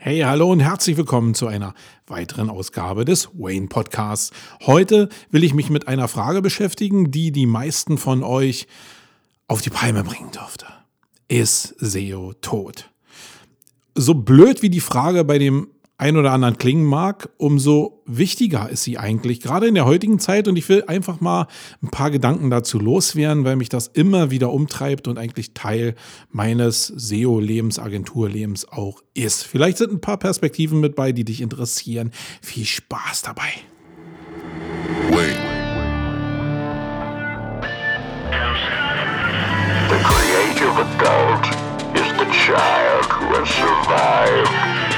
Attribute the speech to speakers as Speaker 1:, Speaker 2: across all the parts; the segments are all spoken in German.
Speaker 1: Hey, hallo und herzlich willkommen zu einer weiteren Ausgabe des Wayne Podcasts. Heute will ich mich mit einer Frage beschäftigen, die die meisten von euch auf die Palme bringen dürfte. Ist SEO tot? So blöd wie die Frage bei dem ein oder anderen klingen mag, umso wichtiger ist sie eigentlich, gerade in der heutigen Zeit. Und ich will einfach mal ein paar Gedanken dazu loswerden, weil mich das immer wieder umtreibt und eigentlich Teil meines SEO-Lebens, Agenturlebens auch ist. Vielleicht sind ein paar Perspektiven mit bei, die dich interessieren. Viel Spaß dabei. Wait. The creative adult is the child who has survived.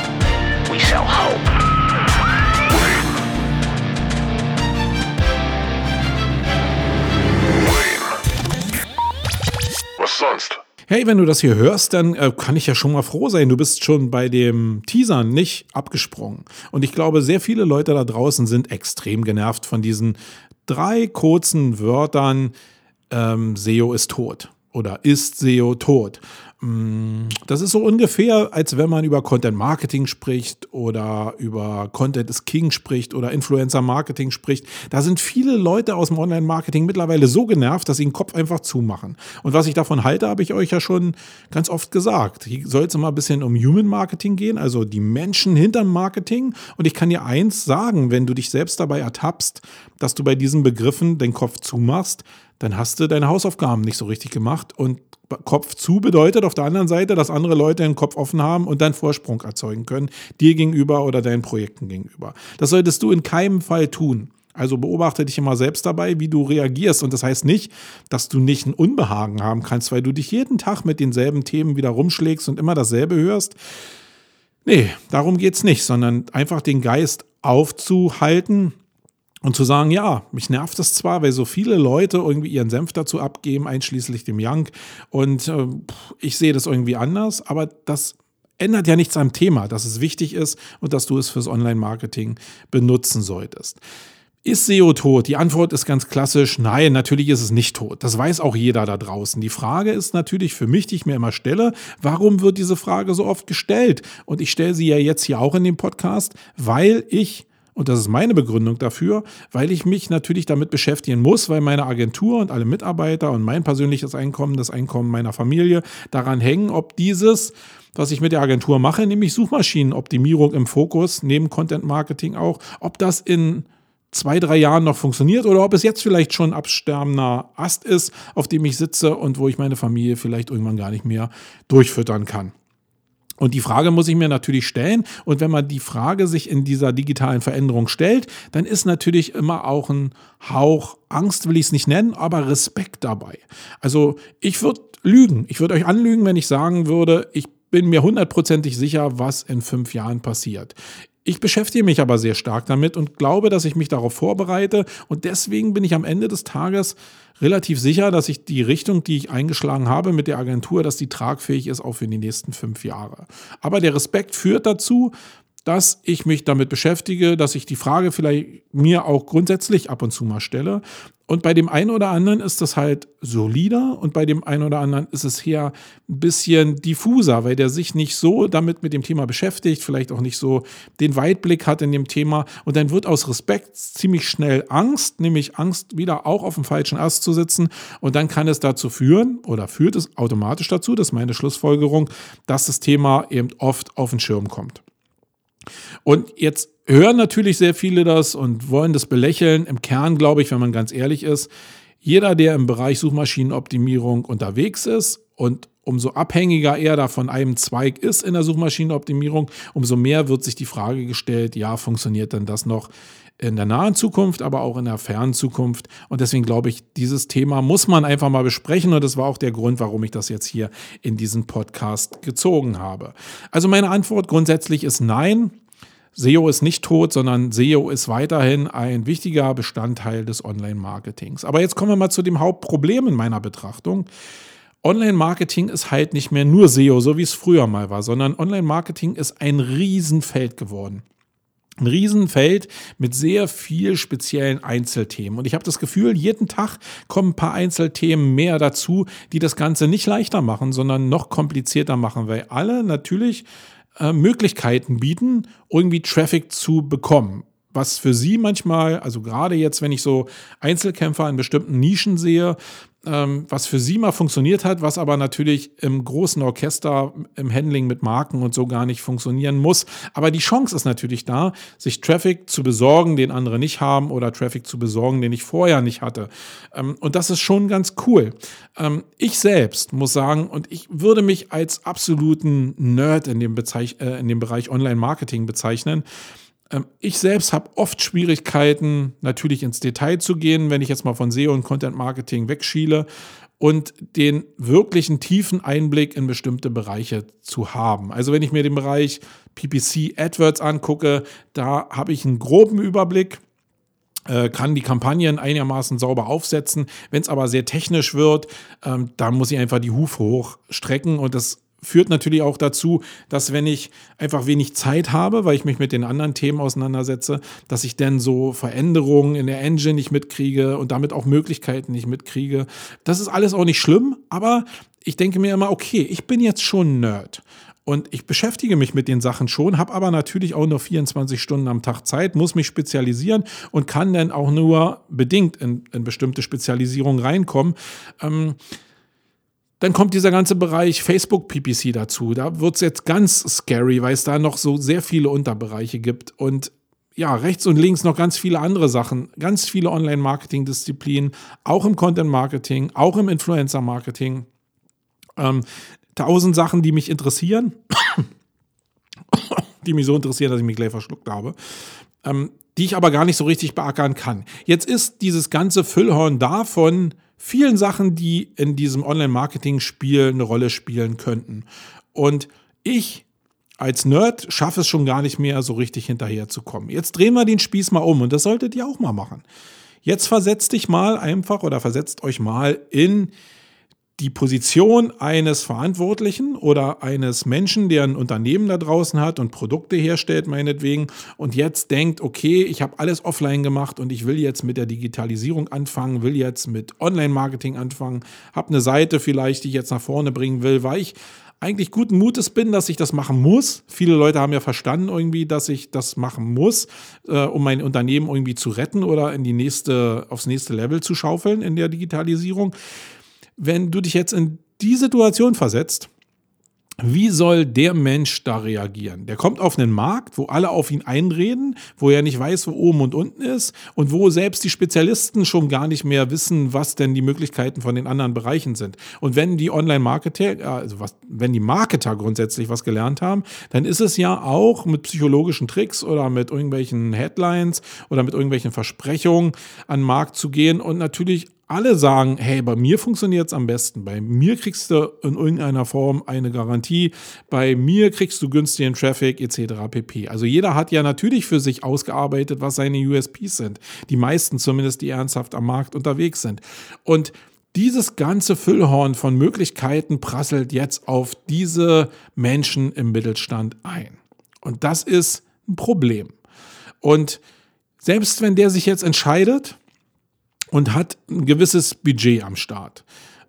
Speaker 1: Hey, wenn du das hier hörst, dann äh, kann ich ja schon mal froh sein. Du bist schon bei dem Teaser nicht abgesprungen. Und ich glaube, sehr viele Leute da draußen sind extrem genervt von diesen drei kurzen Wörtern, ähm, SEO ist tot oder ist SEO tot. Mm, das ist so ungefähr, als wenn man über Content Marketing spricht oder über Content is King spricht oder Influencer Marketing spricht. Da sind viele Leute aus dem Online Marketing mittlerweile so genervt, dass sie den Kopf einfach zumachen. Und was ich davon halte, habe ich euch ja schon ganz oft gesagt. Hier soll es immer ein bisschen um Human Marketing gehen, also die Menschen hinterm Marketing. Und ich kann dir eins sagen, wenn du dich selbst dabei ertappst, dass du bei diesen Begriffen den Kopf zumachst, dann hast du deine Hausaufgaben nicht so richtig gemacht und Kopf zu bedeutet auf der anderen Seite, dass andere Leute den Kopf offen haben und dann Vorsprung erzeugen können, dir gegenüber oder deinen Projekten gegenüber. Das solltest du in keinem Fall tun. Also beobachte dich immer selbst dabei, wie du reagierst. Und das heißt nicht, dass du nicht ein Unbehagen haben kannst, weil du dich jeden Tag mit denselben Themen wieder rumschlägst und immer dasselbe hörst. Nee, darum geht es nicht, sondern einfach den Geist aufzuhalten, und zu sagen, ja, mich nervt das zwar, weil so viele Leute irgendwie ihren Senf dazu abgeben, einschließlich dem Young. Und äh, ich sehe das irgendwie anders, aber das ändert ja nichts am Thema, dass es wichtig ist und dass du es fürs Online-Marketing benutzen solltest. Ist SEO tot? Die Antwort ist ganz klassisch, nein, natürlich ist es nicht tot. Das weiß auch jeder da draußen. Die Frage ist natürlich für mich, die ich mir immer stelle, warum wird diese Frage so oft gestellt? Und ich stelle sie ja jetzt hier auch in dem Podcast, weil ich und das ist meine Begründung dafür, weil ich mich natürlich damit beschäftigen muss, weil meine Agentur und alle Mitarbeiter und mein persönliches Einkommen, das Einkommen meiner Familie daran hängen, ob dieses, was ich mit der Agentur mache, nämlich Suchmaschinenoptimierung im Fokus, neben Content Marketing auch, ob das in zwei, drei Jahren noch funktioniert oder ob es jetzt vielleicht schon absterbender Ast ist, auf dem ich sitze und wo ich meine Familie vielleicht irgendwann gar nicht mehr durchfüttern kann. Und die Frage muss ich mir natürlich stellen. Und wenn man die Frage sich in dieser digitalen Veränderung stellt, dann ist natürlich immer auch ein Hauch Angst, will ich es nicht nennen, aber Respekt dabei. Also ich würde lügen. Ich würde euch anlügen, wenn ich sagen würde, ich bin mir hundertprozentig sicher, was in fünf Jahren passiert. Ich beschäftige mich aber sehr stark damit und glaube, dass ich mich darauf vorbereite. Und deswegen bin ich am Ende des Tages relativ sicher, dass ich die Richtung, die ich eingeschlagen habe mit der Agentur, dass die tragfähig ist auch für die nächsten fünf Jahre. Aber der Respekt führt dazu, dass ich mich damit beschäftige, dass ich die Frage vielleicht mir auch grundsätzlich ab und zu mal stelle. Und bei dem einen oder anderen ist das halt solider und bei dem einen oder anderen ist es eher ein bisschen diffuser, weil der sich nicht so damit mit dem Thema beschäftigt, vielleicht auch nicht so den Weitblick hat in dem Thema. Und dann wird aus Respekt ziemlich schnell Angst, nämlich Angst, wieder auch auf dem falschen Ast zu sitzen. Und dann kann es dazu führen oder führt es automatisch dazu, das ist meine Schlussfolgerung, dass das Thema eben oft auf den Schirm kommt. Und jetzt hören natürlich sehr viele das und wollen das belächeln. Im Kern glaube ich, wenn man ganz ehrlich ist, jeder, der im Bereich Suchmaschinenoptimierung unterwegs ist und umso abhängiger er da von einem Zweig ist in der Suchmaschinenoptimierung, umso mehr wird sich die Frage gestellt, ja, funktioniert denn das noch in der nahen Zukunft, aber auch in der fernen Zukunft. Und deswegen glaube ich, dieses Thema muss man einfach mal besprechen. Und das war auch der Grund, warum ich das jetzt hier in diesen Podcast gezogen habe. Also meine Antwort grundsätzlich ist nein. SEO ist nicht tot, sondern SEO ist weiterhin ein wichtiger Bestandteil des Online-Marketings. Aber jetzt kommen wir mal zu dem Hauptproblem in meiner Betrachtung. Online-Marketing ist halt nicht mehr nur SEO, so wie es früher mal war, sondern Online-Marketing ist ein Riesenfeld geworden ein Riesenfeld mit sehr viel speziellen Einzelthemen. Und ich habe das Gefühl, jeden Tag kommen ein paar Einzelthemen mehr dazu, die das Ganze nicht leichter machen, sondern noch komplizierter machen, weil alle natürlich äh, Möglichkeiten bieten, irgendwie Traffic zu bekommen was für sie manchmal, also gerade jetzt, wenn ich so Einzelkämpfer in bestimmten Nischen sehe, ähm, was für sie mal funktioniert hat, was aber natürlich im großen Orchester, im Handling mit Marken und so gar nicht funktionieren muss. Aber die Chance ist natürlich da, sich Traffic zu besorgen, den andere nicht haben, oder Traffic zu besorgen, den ich vorher nicht hatte. Ähm, und das ist schon ganz cool. Ähm, ich selbst muss sagen, und ich würde mich als absoluten Nerd in dem, Bezeich äh, in dem Bereich Online-Marketing bezeichnen. Ähm, ich selbst habe oft Schwierigkeiten, natürlich ins Detail zu gehen, wenn ich jetzt mal von SEO und Content Marketing wegschiele und den wirklichen tiefen Einblick in bestimmte Bereiche zu haben. Also wenn ich mir den Bereich PPC AdWords angucke, da habe ich einen groben Überblick äh, kann die Kampagnen einigermaßen sauber aufsetzen. Wenn es aber sehr technisch wird, ähm, dann muss ich einfach die Hufe hochstrecken und das führt natürlich auch dazu, dass wenn ich einfach wenig Zeit habe, weil ich mich mit den anderen Themen auseinandersetze, dass ich dann so Veränderungen in der Engine nicht mitkriege und damit auch Möglichkeiten nicht mitkriege. Das ist alles auch nicht schlimm, aber ich denke mir immer, okay, ich bin jetzt schon Nerd. Und ich beschäftige mich mit den Sachen schon, habe aber natürlich auch nur 24 Stunden am Tag Zeit, muss mich spezialisieren und kann dann auch nur bedingt in, in bestimmte Spezialisierungen reinkommen. Ähm, dann kommt dieser ganze Bereich Facebook PPC dazu. Da wird es jetzt ganz scary, weil es da noch so sehr viele Unterbereiche gibt. Und ja, rechts und links noch ganz viele andere Sachen, ganz viele Online-Marketing-Disziplinen, auch im Content-Marketing, auch im Influencer-Marketing. Ähm, tausend Sachen, die mich interessieren, die mich so interessieren, dass ich mich gleich verschluckt habe, ähm, die ich aber gar nicht so richtig beackern kann. Jetzt ist dieses ganze Füllhorn davon vielen Sachen, die in diesem Online-Marketing-Spiel eine Rolle spielen könnten. Und ich als Nerd schaffe es schon gar nicht mehr, so richtig hinterherzukommen. Jetzt drehen wir den Spieß mal um und das solltet ihr auch mal machen. Jetzt versetzt dich mal einfach oder versetzt euch mal in die Position eines Verantwortlichen oder eines Menschen, der ein Unternehmen da draußen hat und Produkte herstellt, meinetwegen, und jetzt denkt, okay, ich habe alles offline gemacht und ich will jetzt mit der Digitalisierung anfangen, will jetzt mit Online-Marketing anfangen, habe eine Seite vielleicht, die ich jetzt nach vorne bringen will, weil ich eigentlich guten Mutes bin, dass ich das machen muss. Viele Leute haben ja verstanden irgendwie, dass ich das machen muss, äh, um mein Unternehmen irgendwie zu retten oder in die nächste, aufs nächste Level zu schaufeln in der Digitalisierung wenn du dich jetzt in die Situation versetzt, wie soll der Mensch da reagieren? Der kommt auf einen Markt, wo alle auf ihn einreden, wo er nicht weiß, wo oben und unten ist und wo selbst die Spezialisten schon gar nicht mehr wissen, was denn die Möglichkeiten von den anderen Bereichen sind. Und wenn die Online-Marketer, also was, wenn die Marketer grundsätzlich was gelernt haben, dann ist es ja auch mit psychologischen Tricks oder mit irgendwelchen Headlines oder mit irgendwelchen Versprechungen an den Markt zu gehen und natürlich alle sagen, hey, bei mir funktioniert es am besten, bei mir kriegst du in irgendeiner Form eine Garantie, bei mir kriegst du günstigen Traffic etc. pp. Also jeder hat ja natürlich für sich ausgearbeitet, was seine USPs sind. Die meisten zumindest, die ernsthaft am Markt unterwegs sind. Und dieses ganze Füllhorn von Möglichkeiten prasselt jetzt auf diese Menschen im Mittelstand ein. Und das ist ein Problem. Und selbst wenn der sich jetzt entscheidet, und hat ein gewisses Budget am Start.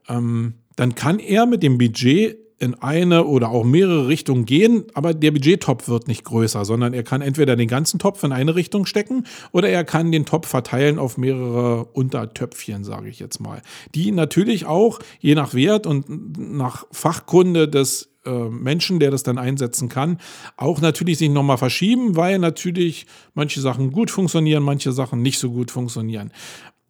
Speaker 1: Ähm, dann kann er mit dem Budget in eine oder auch mehrere Richtungen gehen, aber der Budgettopf wird nicht größer, sondern er kann entweder den ganzen Topf in eine Richtung stecken oder er kann den Topf verteilen auf mehrere Untertöpfchen, sage ich jetzt mal, die natürlich auch je nach Wert und nach Fachkunde des äh, Menschen, der das dann einsetzen kann, auch natürlich sich nochmal verschieben, weil natürlich manche Sachen gut funktionieren, manche Sachen nicht so gut funktionieren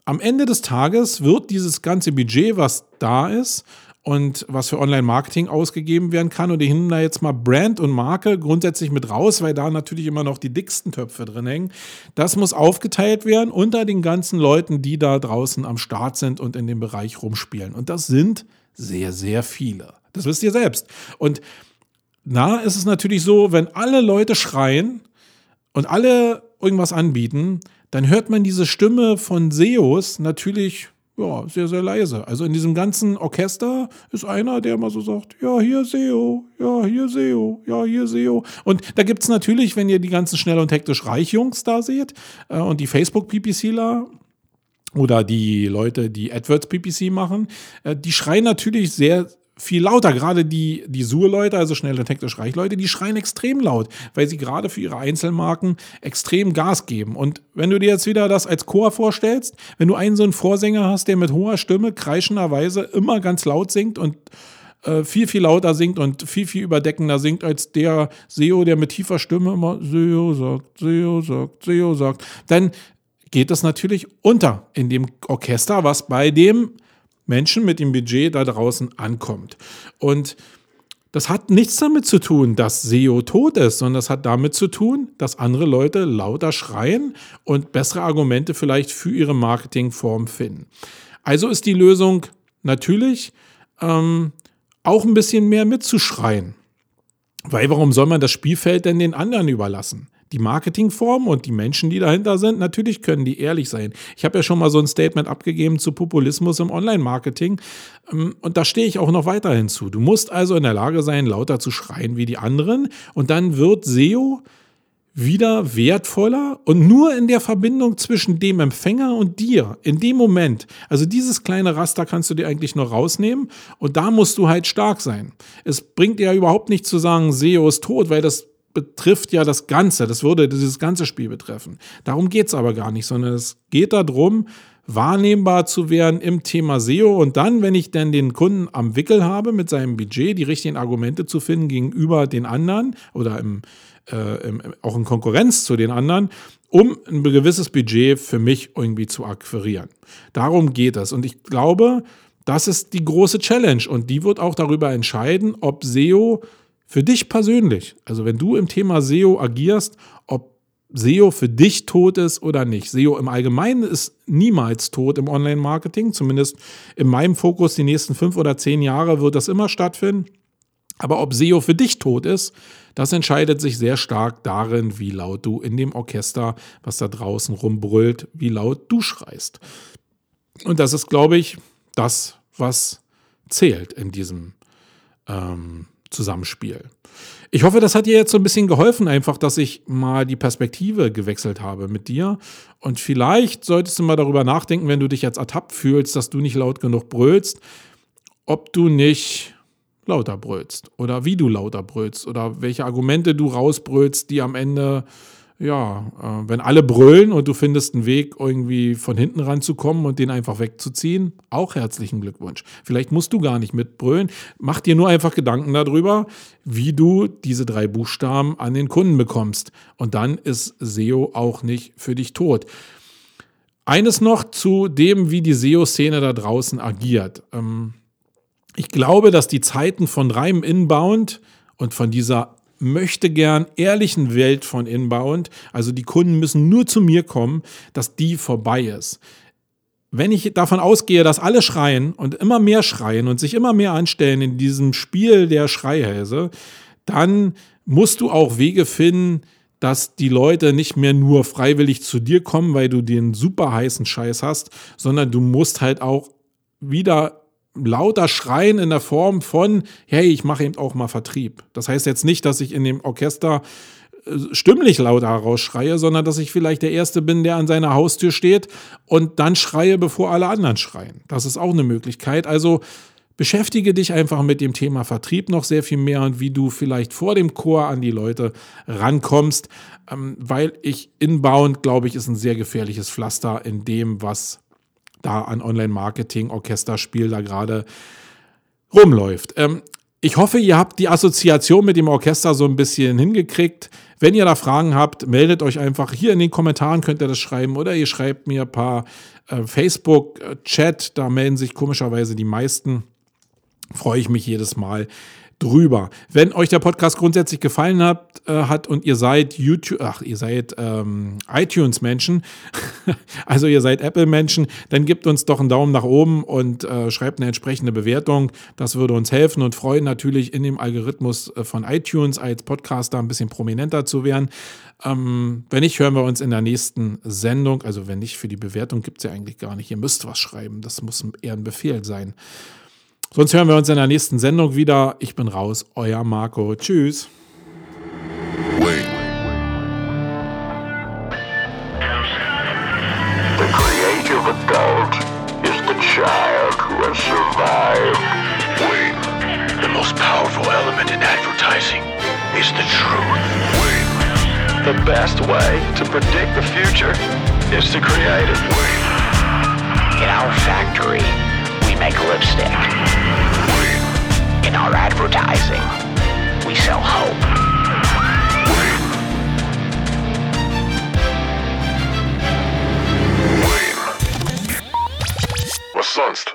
Speaker 1: am Ende des Tages wird dieses ganze Budget, was da ist und was für Online-Marketing ausgegeben werden kann, und ich nehme da jetzt mal Brand und Marke grundsätzlich mit raus, weil da natürlich immer noch die dicksten Töpfe drin hängen. Das muss aufgeteilt werden unter den ganzen Leuten, die da draußen am Start sind und in dem Bereich rumspielen. Und das sind sehr, sehr viele. Das wisst ihr selbst. Und na, ist es natürlich so, wenn alle Leute schreien und alle irgendwas anbieten, dann hört man diese Stimme von SEOs natürlich ja, sehr, sehr leise. Also in diesem ganzen Orchester ist einer, der immer so sagt, ja, hier SEO, ja, hier SEO, ja, hier SEO. Und da gibt es natürlich, wenn ihr die ganzen schnell und hektisch Reichjungs da seht äh, und die Facebook-PPCler, oder die Leute, die AdWords PPC machen, äh, die schreien natürlich sehr viel lauter. Gerade die, die Sur-Leute, also schnell und hektisch reich Leute, die schreien extrem laut, weil sie gerade für ihre Einzelmarken extrem Gas geben. Und wenn du dir jetzt wieder das als Chor vorstellst, wenn du einen so einen Vorsänger hast, der mit hoher Stimme kreischenderweise immer ganz laut singt und äh, viel, viel lauter singt und viel, viel überdeckender singt als der SEO, der mit tiefer Stimme immer SEO sagt, SEO sagt, SEO sagt, dann geht das natürlich unter in dem Orchester, was bei dem Menschen mit dem Budget da draußen ankommt. Und das hat nichts damit zu tun, dass SEO tot ist, sondern das hat damit zu tun, dass andere Leute lauter schreien und bessere Argumente vielleicht für ihre Marketingform finden. Also ist die Lösung natürlich ähm, auch ein bisschen mehr mitzuschreien. Weil warum soll man das Spielfeld denn den anderen überlassen? Die Marketingform und die Menschen, die dahinter sind, natürlich können die ehrlich sein. Ich habe ja schon mal so ein Statement abgegeben zu Populismus im Online-Marketing ähm, und da stehe ich auch noch weiterhin zu. Du musst also in der Lage sein, lauter zu schreien wie die anderen und dann wird SEO wieder wertvoller und nur in der Verbindung zwischen dem Empfänger und dir, in dem Moment. Also dieses kleine Raster kannst du dir eigentlich nur rausnehmen und da musst du halt stark sein. Es bringt ja überhaupt nicht zu sagen, SEO ist tot, weil das betrifft ja das Ganze, das würde dieses ganze Spiel betreffen. Darum geht es aber gar nicht, sondern es geht darum, wahrnehmbar zu werden im Thema SEO und dann, wenn ich dann den Kunden am Wickel habe mit seinem Budget, die richtigen Argumente zu finden gegenüber den anderen oder im, äh, im, auch in Konkurrenz zu den anderen, um ein gewisses Budget für mich irgendwie zu akquirieren. Darum geht es. Und ich glaube, das ist die große Challenge und die wird auch darüber entscheiden, ob SEO für dich persönlich, also wenn du im Thema SEO agierst, ob SEO für dich tot ist oder nicht. SEO im Allgemeinen ist niemals tot im Online-Marketing, zumindest in meinem Fokus die nächsten fünf oder zehn Jahre wird das immer stattfinden. Aber ob SEO für dich tot ist, das entscheidet sich sehr stark darin, wie laut du in dem Orchester, was da draußen rumbrüllt, wie laut du schreist. Und das ist, glaube ich, das, was zählt in diesem ähm, Zusammenspiel. Ich hoffe, das hat dir jetzt so ein bisschen geholfen, einfach, dass ich mal die Perspektive gewechselt habe mit dir. Und vielleicht solltest du mal darüber nachdenken, wenn du dich jetzt ertappt fühlst, dass du nicht laut genug brüllst, ob du nicht lauter brüllst oder wie du lauter brüllst oder welche Argumente du rausbrüllst, die am Ende ja, äh, wenn alle brüllen und du findest einen Weg, irgendwie von hinten ranzukommen und den einfach wegzuziehen, auch herzlichen Glückwunsch. Vielleicht musst du gar nicht mitbrüllen. Mach dir nur einfach Gedanken darüber, wie du diese drei Buchstaben an den Kunden bekommst. Und dann ist SEO auch nicht für dich tot. Eines noch zu dem, wie die SEO-Szene da draußen agiert. Ähm, ich glaube, dass die Zeiten von reinem Inbound und von dieser möchte gern ehrlichen Welt von Inbound, also die Kunden müssen nur zu mir kommen, dass die vorbei ist. Wenn ich davon ausgehe, dass alle schreien und immer mehr schreien und sich immer mehr anstellen in diesem Spiel der Schreihälse, dann musst du auch Wege finden, dass die Leute nicht mehr nur freiwillig zu dir kommen, weil du den super heißen Scheiß hast, sondern du musst halt auch wieder lauter Schreien in der Form von, hey, ich mache eben auch mal Vertrieb. Das heißt jetzt nicht, dass ich in dem Orchester äh, stimmlich lauter rausschreie, sondern dass ich vielleicht der Erste bin, der an seiner Haustür steht und dann schreie, bevor alle anderen schreien. Das ist auch eine Möglichkeit. Also beschäftige dich einfach mit dem Thema Vertrieb noch sehr viel mehr und wie du vielleicht vor dem Chor an die Leute rankommst, ähm, weil ich inbound, glaube ich, ist ein sehr gefährliches Pflaster in dem, was da an Online-Marketing, Orchesterspiel da gerade rumläuft. Ähm, ich hoffe, ihr habt die Assoziation mit dem Orchester so ein bisschen hingekriegt. Wenn ihr da Fragen habt, meldet euch einfach hier in den Kommentaren, könnt ihr das schreiben oder ihr schreibt mir ein paar äh, Facebook-Chat, da melden sich komischerweise die meisten. Freue ich mich jedes Mal drüber. Wenn euch der Podcast grundsätzlich gefallen hat, äh, hat und ihr seid YouTube, ach, ihr seid ähm, iTunes-Menschen, also ihr seid Apple-Menschen, dann gebt uns doch einen Daumen nach oben und äh, schreibt eine entsprechende Bewertung. Das würde uns helfen und freuen natürlich in dem Algorithmus äh, von iTunes als Podcaster ein bisschen prominenter zu werden. Ähm, wenn nicht, hören wir uns in der nächsten Sendung. Also wenn nicht, für die Bewertung gibt es ja eigentlich gar nicht. Ihr müsst was schreiben. Das muss eher ein Befehl sein. Sonst hören wir uns in der nächsten Sendung wieder. Ich bin raus, euer Marco. Tschüss. Wait. The creative adult is the child who has survived. Wait. The most powerful element in advertising is the truth. Wait. The best way to predict the future is to create it. Wait. In our factory, make lipstick. In our advertising, we sell hope. Was sonst?